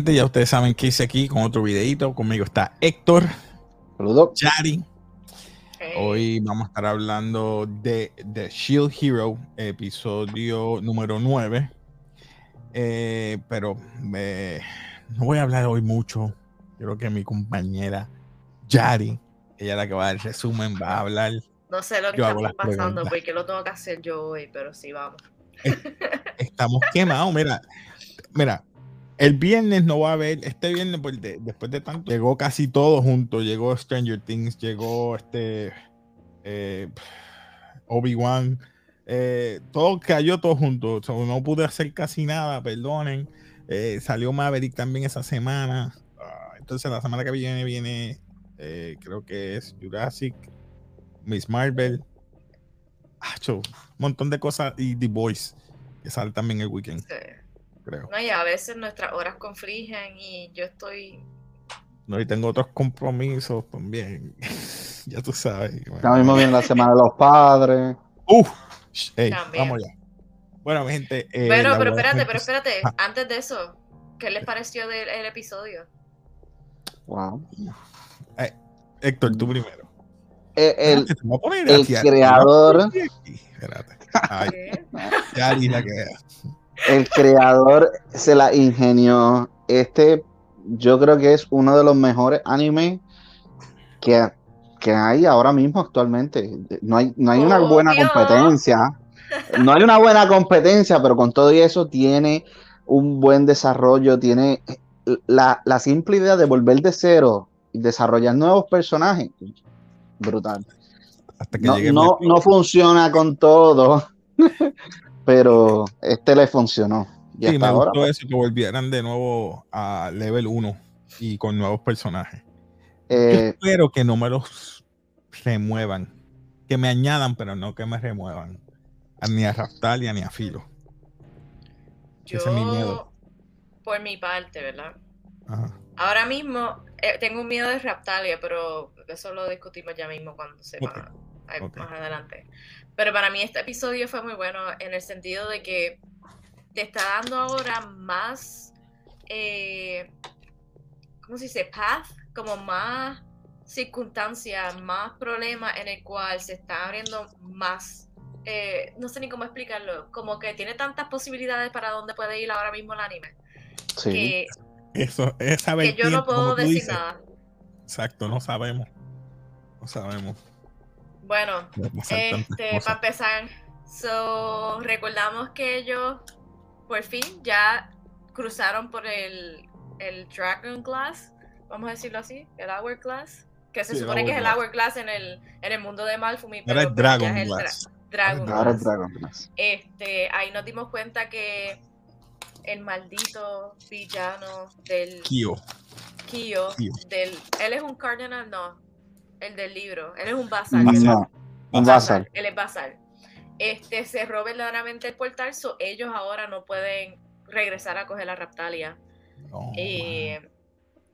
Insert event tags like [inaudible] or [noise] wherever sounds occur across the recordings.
Gente, ya ustedes saben que hice aquí con otro videito. Conmigo está Héctor. Saludos. Chari. Hoy vamos a estar hablando de The Shield Hero, episodio número 9. Eh, pero eh, no voy a hablar hoy mucho. Creo que mi compañera Yari, ella es la que va a dar el resumen, va a hablar. No sé lo que está pasando porque lo tengo que hacer yo hoy, pero sí, vamos. Estamos quemados, mira. Mira, el viernes no va a haber, este viernes, pues, después de tanto, llegó casi todo junto. Llegó Stranger Things, llegó este eh, Obi-Wan. Eh, todo cayó todo junto. no pude hacer casi nada, perdonen. Eh, salió Maverick también esa semana. Ah, entonces la semana que viene viene, creo que es Jurassic, Miss Marvel. un montón de cosas y The Voice, que sale también el weekend. No, y a veces nuestras horas confligen y yo estoy. No, y tengo otros compromisos también. [laughs] ya tú sabes. Bueno. mismo viene la semana de los padres. Uf, vamos ya. Bueno, mi gente. Eh, pero, pero espérate, pero espérate. Antes de eso, ¿qué les pareció del episodio? Wow. Eh, Héctor, tú primero. Eh, el, el, creador. Espérate. Ay, ya la que el creador se la ingenió. Este, yo creo que es uno de los mejores animes que, que hay ahora mismo actualmente. No hay, no hay una oh, buena competencia. No hay una buena competencia, pero con todo eso tiene un buen desarrollo, tiene la, simple idea de volver de cero y desarrollar nuevos personajes. Brutal. no, no, no funciona con todo. Pero este le funcionó. Y sí, me gustó pues eso, que volvieran de nuevo a level 1 y con nuevos personajes. Eh, espero que no me los remuevan, que me añadan, pero no que me remuevan. Ni a Raftalia ni a Filo. Yo, Ese es mi miedo. Por mi parte, ¿verdad? Ahora mismo eh, tengo un miedo de Raptalia, pero eso lo discutimos ya mismo cuando se va más adelante. Pero para mí este episodio fue muy bueno en el sentido de que te está dando ahora más, eh, ¿cómo se dice? Path, como más circunstancias, más problemas en el cual se está abriendo más. Eh, no sé ni cómo explicarlo, como que tiene tantas posibilidades para dónde puede ir ahora mismo el anime. Sí. Que, Eso, es que yo no puedo decir nada. Exacto, no sabemos. No sabemos. Bueno, este, para empezar, so, recordamos que ellos por fin ya cruzaron por el, el Dragon Glass, vamos a decirlo así, el Hourglass, que se supone que es el Hourglass en el, en el mundo de Malfumi. Pero es Dragon Glass. Dragon Glass. Dragon Glass. Este, ahí nos dimos cuenta que el maldito villano del Kyo. Kyo, del él es un cardinal, no, el del libro. Él es un basal. un basal. Él es basal. Este, cerró verdaderamente el portal, so ellos ahora no pueden regresar a coger la Raptalia. Eh,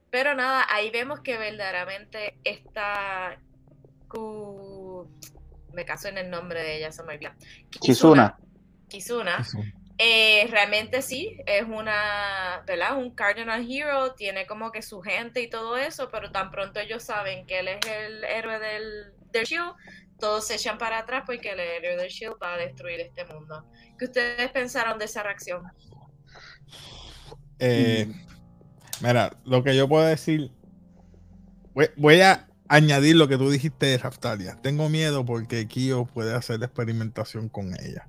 pero nada, ahí vemos que verdaderamente está me caso en el nombre de ella, se me olvida. Kizuna. Kizuna. Eh, realmente sí, es una, ¿verdad? Un Cardinal Hero, tiene como que su gente y todo eso, pero tan pronto ellos saben que él es el héroe del, del Shield, todos se echan para atrás porque el héroe del Shield va a destruir este mundo. ¿Qué ustedes pensaron de esa reacción? Eh, mira, lo que yo puedo decir, voy, a añadir lo que tú dijiste de Raftalia. Tengo miedo porque Kyo puede hacer experimentación con ella.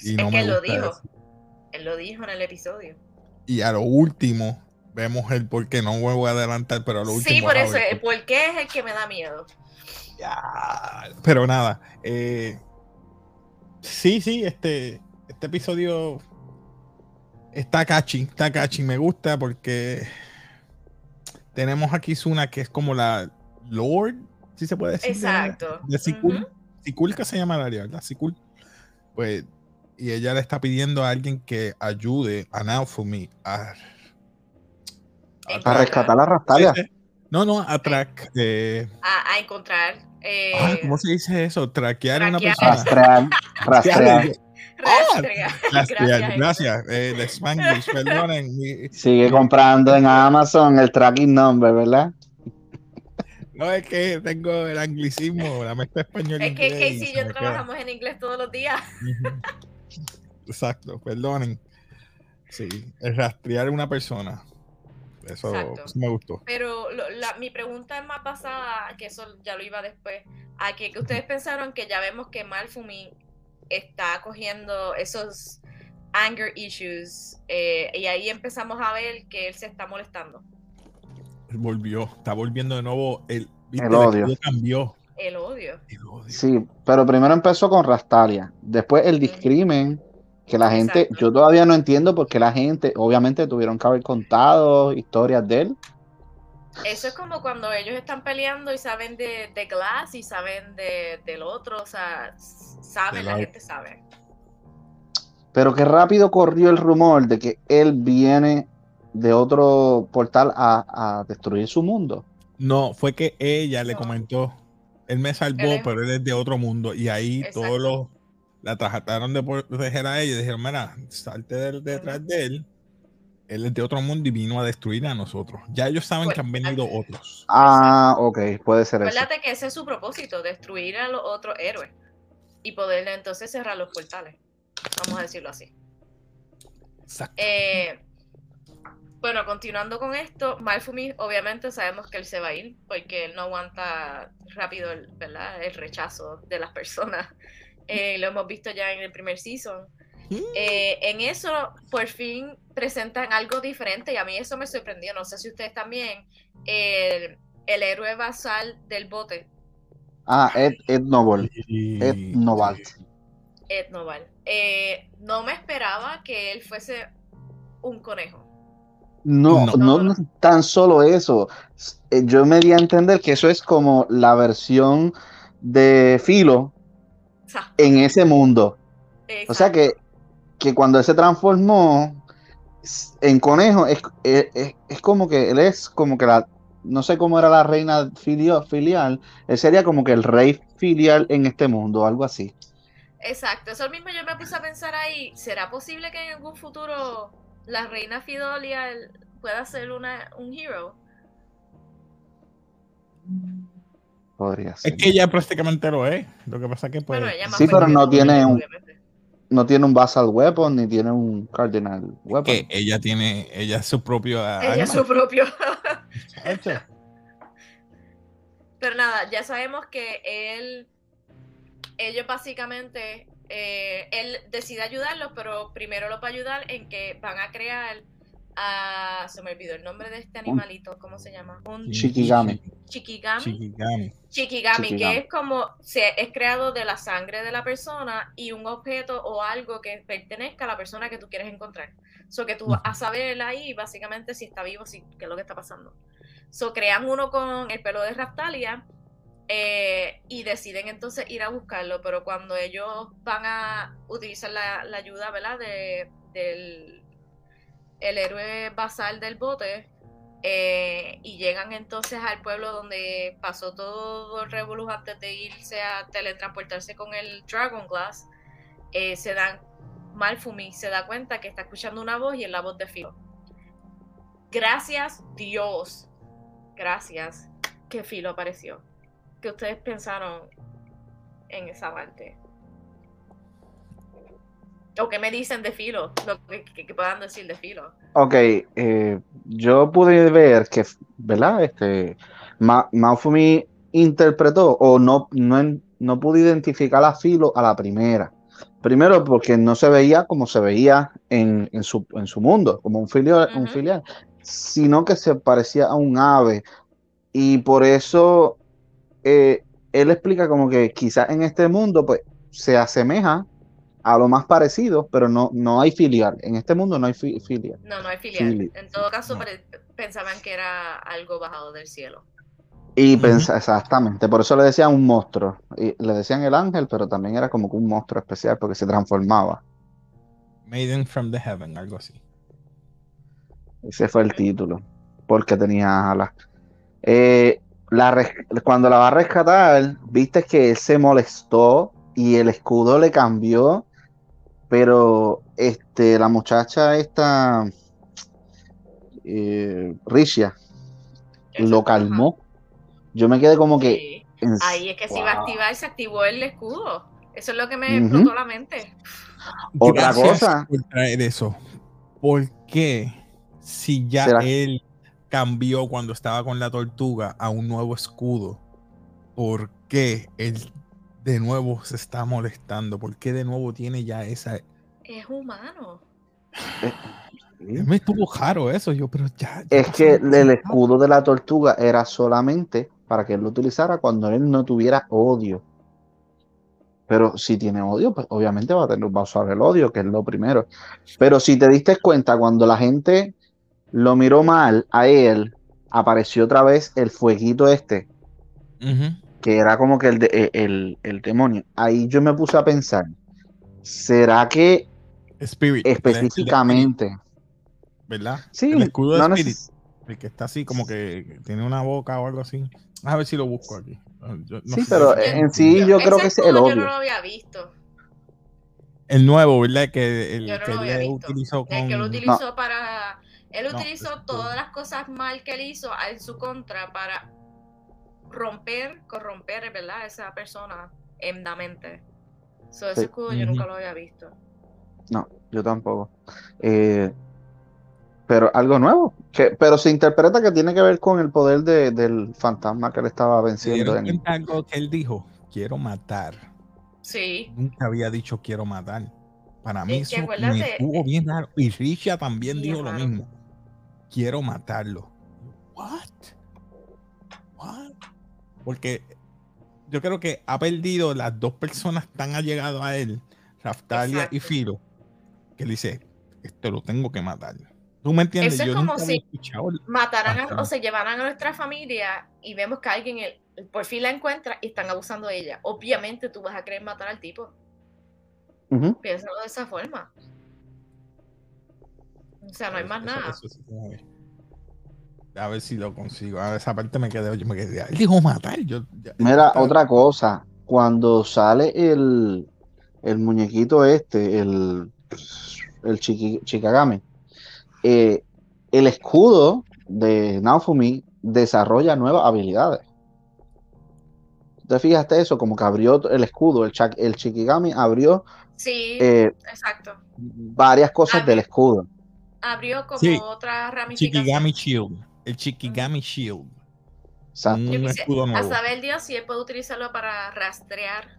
Y no me lo dijo. Él lo dijo en el episodio. Y a lo último, vemos el por qué. No voy a adelantar, pero a lo último. Sí, por eso, el por qué es el que me da miedo. Ya, pero nada. Eh, sí, sí, este, este episodio está catchy, está catchy. Me gusta porque tenemos aquí Zuna que es como la Lord, si se puede decir. Exacto. De, Sikul. Sikul que se llama la área, ¿verdad? Sikul. Pues y ella le está pidiendo a alguien que ayude a Naofumi a, a, rescatar la Rastalia. No, no, a track. Eh, a, encontrar. Eh, ¿Cómo se dice eso? Traquear a una persona. Rastrear. [laughs] Rastrear. Ah, [laughs] gracias, gracias. Eh, Spanglish, perdonen. Sigue comprando en Amazon el tracking number, ¿verdad? No, es que tengo el anglicismo, la mezcla español. Es que Casey y yo trabajamos en inglés todos los días. Exacto, perdonen. Sí, el rastrear una persona. Eso, me gustó. Pero mi pregunta es más basada, que eso ya lo iba después, a que, ustedes pensaron que ya vemos que Malfumi está cogiendo esos anger issues eh, y ahí empezamos a ver que él se está molestando. Volvió, está volviendo de nuevo el, el odio. cambió. El odio. Sí, pero primero empezó con Rastalia, después el discrimen, que la gente, yo todavía no entiendo por qué la gente, obviamente tuvieron que haber contado historias de él. Eso es como cuando ellos están peleando y saben de, de Glass y saben de, del otro, o sea, saben, la gente sabe. Pero qué rápido corrió el rumor de que él viene de otro portal a, destruir su mundo. No, fue que ella le comentó, él me salvó, pero él es de otro mundo. Y ahí todos los la trataron de proteger a ella y dijeron, mira, salte detrás de él. Él es de otro mundo y vino a destruir a nosotros. Ya ellos saben pues, que han venido otros. Ah, ok, puede ser eso. Acuérdate que ese es su propósito, destruir a los otros héroes y poderle entonces cerrar los portales. Vamos a decirlo así. Exacto. Eh, bueno, continuando con esto, Malfumi obviamente sabemos que él se va a ir porque él no aguanta rápido el, ¿verdad? el rechazo de las personas. Eh, lo hemos visto ya en el primer season. Eh, en eso, por fin presentan algo diferente y a mí eso me sorprendió. No sé si ustedes también. El, el héroe basal del bote. Ah, Ed, Ed Noble. Ed Noval. Ed Noval. Eh, no me esperaba que él fuese un conejo. No, no, tan solo eso. Yo me di a entender que eso es como la versión de Filo en ese mundo. O sea que, que, cuando él se transformó en conejo, es, como que él es como que la, no sé cómo era la reina filial, filial, él sería como que el rey filial en este mundo, algo así. Exacto, eso mismo yo me puse a pensar ahí, ¿será posible que en algún futuro la reina Fidolia pueda ser una, un hero? Podría ser. Es que ella prácticamente lo es. Lo que pasa es que puede. sí, pero no tiene un, no tiene un basal weapon ni tiene un cardinal weapon. Que ella tiene, ella es su propio. Ella es su propio. pero nada, ya sabemos que él, ellos básicamente, eh, él decide ayudarlos, pero primero lo va a ayudar en que van a crear se me olvidó el nombre de este animalito, ¿cómo se llama? Un Shikigami. Shikigami. Shikigami. que es como, se, es creado de la sangre de la persona y un objeto o algo que pertenezca a la persona que tú quieres encontrar. So que tú vas a saber ahí básicamente si está vivo, si, qué es lo que está pasando. So crean uno con el pelo de Raptalia eh, y deciden entonces ir a buscarlo, pero cuando ellos van a utilizar la, ayuda, ¿verdad? De, del el héroe basal del bote eh, y llegan entonces al pueblo donde pasó todo el revolú antes de irse a teletransportarse con el Dragon Glass, eh, se dan, Malfumi se da cuenta que está escuchando una voz y es la voz de Filo. Gracias Dios, gracias que Filo apareció. ¿Qué ustedes pensaron en esa parte? ¿O qué me dicen de Filo? Lo que, puedan decir de Filo. Ok, eh, yo pude ver que, ¿verdad? Este, Ma interpretó o no, no, no pude identificar a Filo a la primera. Primero porque no se veía como se veía en, su, mundo, como un filial, un filial, sino que se parecía a un ave. Y por eso eh, él explica como que quizás en este mundo pues se asemeja a lo más parecido, pero no, no hay filial. En este mundo no hay filial. No, no hay filial. en todo caso, pensaban que era algo bajado del cielo. Y exactamente, por eso le decían un monstruo. Y le decían el ángel, pero también era como un monstruo especial porque se transformaba. Maiden from the Heaven, algo así. Ese fue el título, porque tenía alas. Eh, cuando la va a rescatar, viste que él se molestó y el escudo le cambió Pero este, la muchacha esta, eh, Ricia, lo calmó. Yo me quedé como que. Ahí es que se iba a activar, se activó el escudo. Eso es lo que me explotó la mente. Otra cosa. Por traer eso. ¿Por qué? Si ya él cambió cuando estaba con la tortuga a un nuevo escudo, ¿por qué él de nuevo se está molestando? ¿Por qué de nuevo tiene ya esa... Es humano. Eh, me estuvo raro eso, yo, pero ya. es que el escudo de la tortuga era solamente para que él lo utilizara cuando él no tuviera odio. Pero si tiene odio, pues obviamente va a, tener, va a usar el odio, que es lo primero. Pero si te diste cuenta, cuando la gente lo miró mal a él, apareció otra vez el fueguito este, que era como que el, de, el, el, demonio. Ahí yo me puse a pensar, ¿será que específicamente... ¿Verdad? Sí, el escudo de Spirit, el que está así como que tiene una boca o algo así. A ver si lo busco aquí. sí, pero en sí yo creo que es el odio. Yo no lo había visto. El nuevo, ¿verdad? Que el que él utilizó con... El que lo utilizó para... Él utilizó todas las cosas mal que él hizo en su contra para romper, corromper, ¿verdad? Esa persona en la mente. So, ese escudo yo nunca lo había visto. No, yo tampoco. Eh, pero algo nuevo. Que, pero se interpreta que tiene que ver con el poder de, del fantasma que le estaba venciendo. En... algo que él dijo, quiero matar. Sí. Nunca había dicho quiero matar. Para mí eso me estuvo bien raro. Y Risha también dijo lo mismo. Quiero matarlo. Porque yo creo que ha perdido las dos personas tan allegadas a él, Raftalia y Firo, que le dice, esto lo tengo que matar. ¿Tú me entiendes? Eso es como si mataran o se llevaran a nuestra familia y vemos que alguien por fin la encuentra y están abusando de ella. Obviamente tú vas a querer matar al tipo. Piénsalo de esa forma. O sea, no hay más nada. A ver si lo consigo. A esa parte me quedé, yo me quedé. Él dijo matar. Yo, Mira, otra cosa. Cuando sale el, el muñequito este, el, el chiqui, Chikagami, eh, el escudo de Naofumi desarrolla nuevas habilidades. ¿Te fijaste eso? Como que abrió el escudo, el, el Chikigami abrió sí, eh, exacto. varias cosas del escudo. Abrió como otra ramificación. Chikigami Shield. El Chikigami Shield. Exacto. a saber Dios si él puede utilizarlo para rastrear,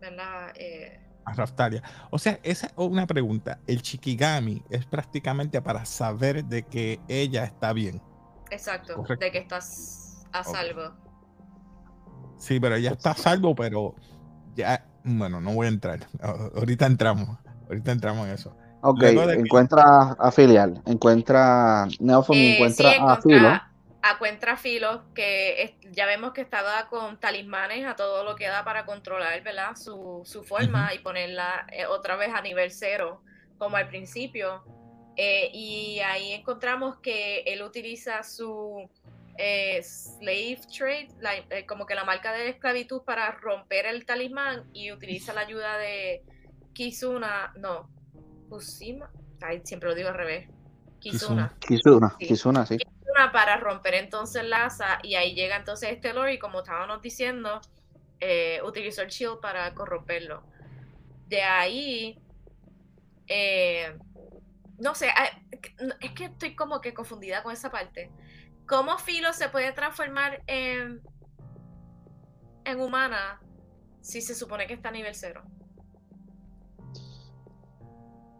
¿verdad? Eh, Raftalia. O sea, esa es una pregunta. El Chikigami es prácticamente para saber de que ella está bien. Exacto, de que estás a salvo. Sí, pero ella está a salvo, pero ya, bueno, no voy a entrar. [laughs] Ahorita entramos, ahorita entramos en eso. Ok, encuentra a filial, encuentra Neofon, eh, encuentra a Filo encuentra Filo, que ya vemos que estaba con talismanes a todo lo que da para controlar ¿verdad? Su, forma y ponerla eh, otra vez a nivel cero, como al principio. Eh, y ahí encontramos que él utiliza su eh, slave trade, como que la marca de esclavitud para romper el talismán y utiliza la ayuda de Kizuna, no, Kusima, siempre lo digo al revés. Kizuna. Kizuna, Kizuna, sí para romper entonces la asa y ahí llega entonces este lore y como estábamos diciendo, eh, utilizó el shield para corromperlo. De ahí, eh, no sé, es que estoy como que confundida con esa parte. ¿Cómo Filo se puede transformar en, en humana si se supone que está a nivel cero?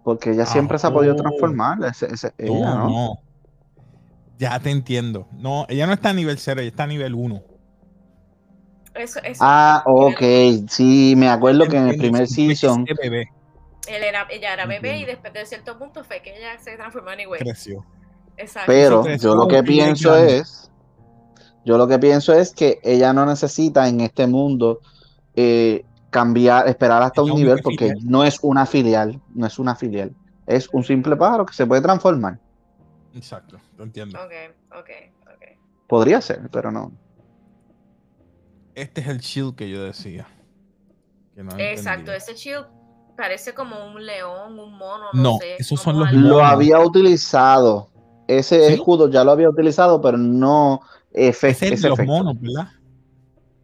Porque ella siempre se ha podido transformar. no. Ya te entiendo. No, ella no está a nivel 0, ella está a nivel 1. Eso, eso, ah, ok. Sí, me acuerdo que en el primer season. Bebé. Él era, ella era bebé y después de cierto punto fue que ella se transformó en igual. Creció. Exacto. Pero yo lo que pienso es. Yo lo que pienso es que ella no necesita en este mundo eh, cambiar, esperar hasta un nivel, porque no es una filial, no es una filial, es un simple pájaro que se puede transformar. Exacto, lo entiendo. Ok, ok, ok. Podría ser, pero no. Este es el shield que yo decía. Exacto, ese shield parece como un león, un mono. No, no esos son los Lo había utilizado. Ese escudo ya lo había utilizado, pero no ese es el de los monos, ¿verdad?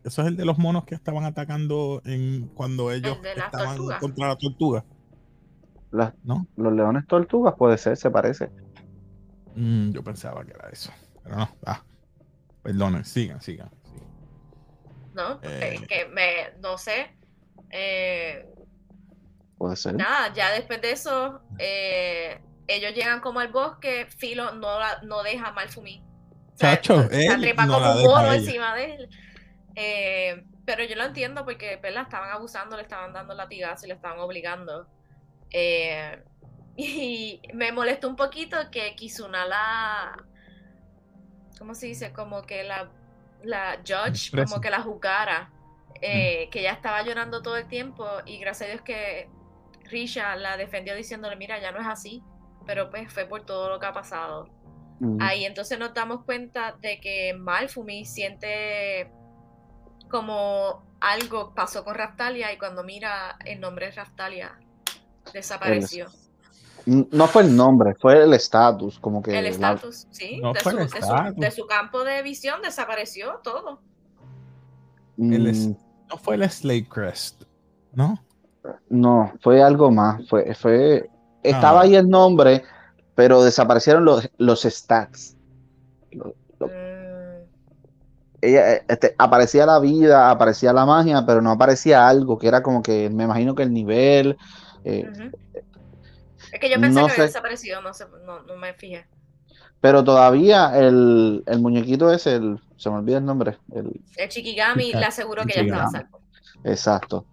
Eso es el de los monos que estaban atacando en cuando ellos estaban contra la tortuga. ¿No? Los leones tortugas puede ser, se parece. Mm, yo pensaba que era eso. Pero no. Ah, perdonen, sigan, sigan. No, eh, que me, no sé. Eh, puede ser. Nada, ya después de eso, eh, ellos llegan como al bosque, Filo no, no deja mal fumir. Chacho, se trepa como un mono encima de él. Eh, pero yo lo entiendo porque la estaban abusando, le estaban dando latigazos y le estaban obligando. Eh, [laughs] y me molestó un poquito que Kizuna la. ¿Cómo se dice? Como que la, la judge, como que la juzgara. Eh, que ya estaba llorando todo el tiempo y gracias a Dios que Risha la defendió diciéndole, mira, ya no es así, pero pues fue por todo lo que ha pasado. Ahí entonces nos damos cuenta de que Malfumi siente como algo pasó con Raftalia y cuando mira el nombre de Raftalia desapareció. No fue el nombre, fue el estatus, como que... El estatus, sí. de, su, campo de visión desapareció todo. Mm. no fue el Slave Crest, ¿no? No, fue algo más. Fue, fue, estaba ah. ahí el nombre, pero desaparecieron los, los stats. Ella, este, aparecía la vida, aparecía la magia, pero no aparecía algo que era como que me imagino que el nivel. Eh, es que yo pensé que había desaparecido, no, no, me fijé. Pero todavía el, el muñequito es el. Se me olvida el nombre. El, el Chikigami le aseguro que ya estaba salvo. Exacto.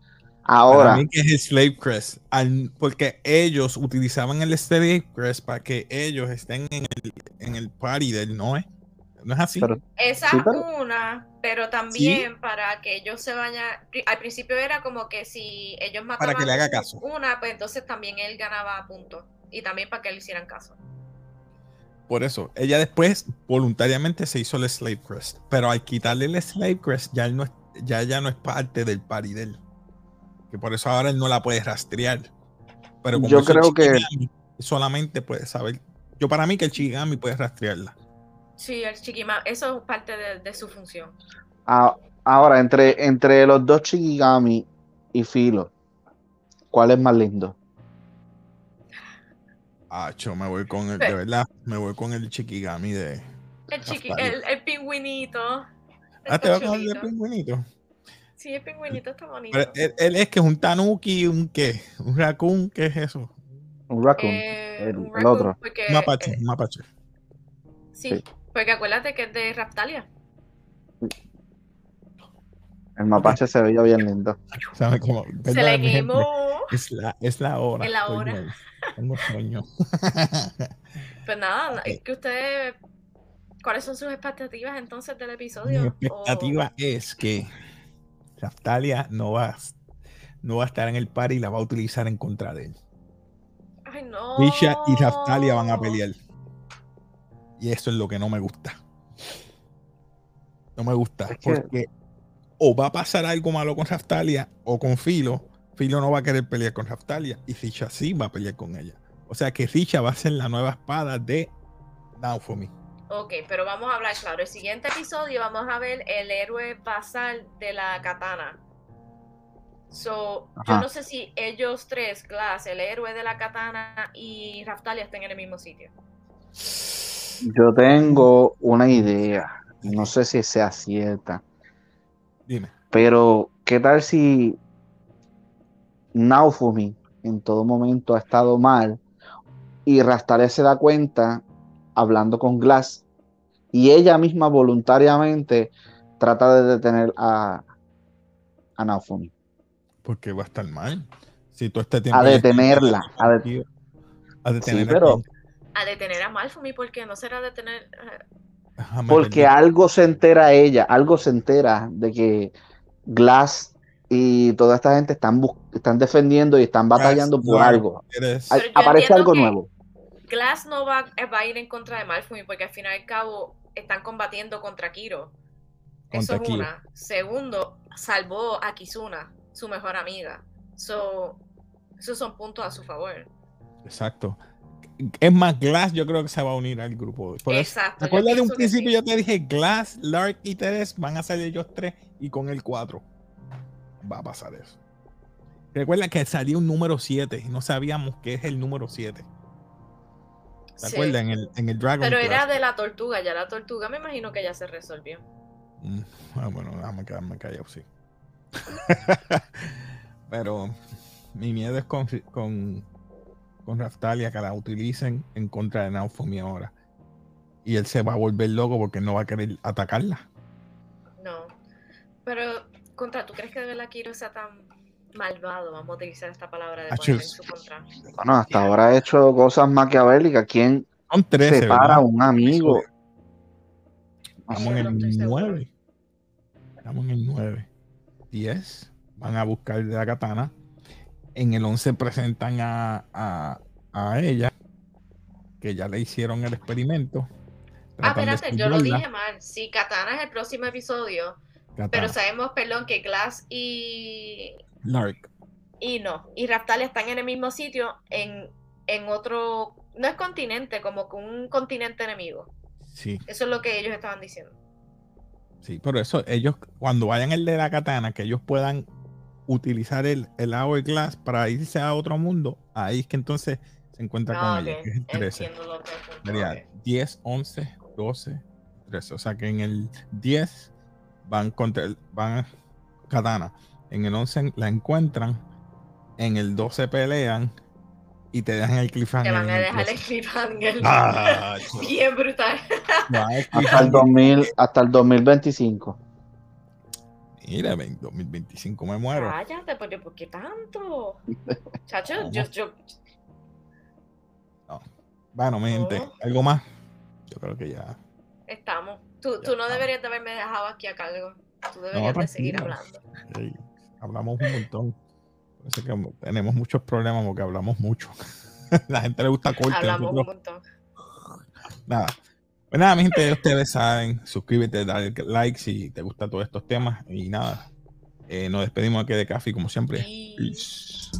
Ahora. Para que es el Slave Crest. porque ellos utilizaban el Slave Crest para que ellos estén en el, en el party del Noé. ¿No es así? Esa es una, pero también para que ellos se vayan. Al principio era como que si ellos mataban para que le haga caso. una, pues entonces también él ganaba puntos. Y también para que le hicieran caso. Por eso, ella después voluntariamente se hizo el Slave Crest. Pero al quitarle el Slave Crest, ya, él no ya, ya no es parte del party de él que por eso ahora él no la puede rastrear. Pero como yo creo que solamente puede saber. Yo para mí que el Chigami puede rastrearla. Sí, el Chikigami, eso es parte de, su función. ahora, entre, entre los dos Chikigami y Filo, ¿cuál es más lindo? Ah, yo me voy con el, de verdad, me voy con el Chikigami de. El, el, el, pingüinito. ah, te va con el pingüinito. Sí, el pingüinito está bonito. él, es que es un tanuki, un qué, un raccoon, ¿qué es eso? Un raccoon, eh, el, otro. un mapache, un mapache. Sí, porque acuérdate que es de Raptalia. El mapache se veía bien lindo. se le quemó. Es la, es la hora. Es la hora. Tengo sueño. [laughs] pues nada, que ustedes, ¿cuáles son sus expectativas entonces del episodio? Mi expectativa es que Raftalia no va, no va a estar en el par y la va a utilizar en contra de él. Ay, no. Misha y Raftalia van a pelear. Y eso es lo que no me gusta. No me gusta. porque o va a pasar algo malo con Raftalia o con Filo. Filo no va a querer pelear con Raftalia y Risha sí va a pelear con ella. O sea que Risha va a ser la nueva espada de Now for Me. Ok, pero vamos a hablar claro. El siguiente episodio vamos a ver el héroe basal de la katana. So, yo no sé si ellos tres, Glass, el héroe de la katana y Raftalia estén en el mismo sitio. Yo tengo una idea. No sé si sea cierta. Dime. Pero, ¿qué tal si Naufumi en todo momento ha estado mal y Raftalia se da cuenta hablando con Glass y ella misma voluntariamente trata de detener a, a Naofumi. Porque va a estar mal. Si todo este tiempo a detenerla. A, a, detener pero, a detener a Malfumi, porque no será detener. Porque algo se entera ella, algo se entera de que Glass y toda esta gente están, están defendiendo y están batallando por algo. Aparece algo nuevo. Glass no va, a ir en contra de Malfumi porque al final y al cabo están combatiendo contra Kiro. Eso es una. Segundo, salvó a Kizuna, su mejor amiga. So, Esos son puntos a su favor. Exacto. Es más, Glass yo creo que se va a unir al grupo. Exacto. ¿Te acuerdas de un principio yo te dije Glass, Lark y Teres van a ser ellos tres y con el cuatro va a pasar eso. Recuerda que salió un número 7 y no sabíamos qué es el número 7. ¿Te acuerdas? En el, en el Dragon Pero era de la tortuga, ya la tortuga me imagino que ya se resolvió. Mm, ah, bueno, déjame quedarme callado, [laughs] sí. Pero mi miedo es con, con, con, Raftalia que la utilicen en contra de Naofumi ahora. Y él se va a volver loco porque no va a querer atacarla. No. Pero, contra, ¿tú crees que la Kiro sea tan malvado, vamos a utilizar esta palabra de poner en su contra. Bueno, hasta ahora ha hecho cosas maquiavélicas. ¿Quién Son 13, separa a un amigo? Estamos en el 9. Estamos en el 9. 10. Van a buscar de la katana. En el 11 presentan a, a, a ella, que ya le hicieron el experimento. Ah, espérate, yo lo dije mal. Si Katana es el próximo episodio, pero sabemos, perdón, que Glass y Lark. Y no, y Raftalia están en el mismo sitio, en, en otro, no es continente, como con un continente enemigo. Sí. Eso es lo que ellos estaban diciendo. Sí, por eso ellos, cuando vayan el de la katana, que ellos puedan utilizar el, el Hourglass para irse a otro mundo, ahí es que entonces se encuentra con ah, ellos, que es el 13. 10, 11, 12, 13. O sea que en el 10 van contra el, van katana en el 11 la encuentran, en el 12 pelean y te dejan el cliffhanger. [laughs] [laughs] Te van a dejar el cliffhanger. Ah, Bien brutal. hasta, el 2000, hasta el 2025. Mira, 2025 me muero. Cállate, porque ¿por qué tanto? [laughs] Chacho, yo, yo... Bueno, mi gente, ¿algo más? Yo creo que ya. Estamos. Tú, tú no deberías de haberme dejado aquí a cargo. Tú deberías de seguir hablando hablamos un montón. Parece que tenemos muchos problemas porque hablamos mucho. [laughs] La gente le gusta corte. Hablamos un montón. Nada. Pues nada, mi gente, ustedes saben, suscríbete, dale like si te gustan todos estos temas. Y nada, eh, nos despedimos aquí de Café como siempre. Peace.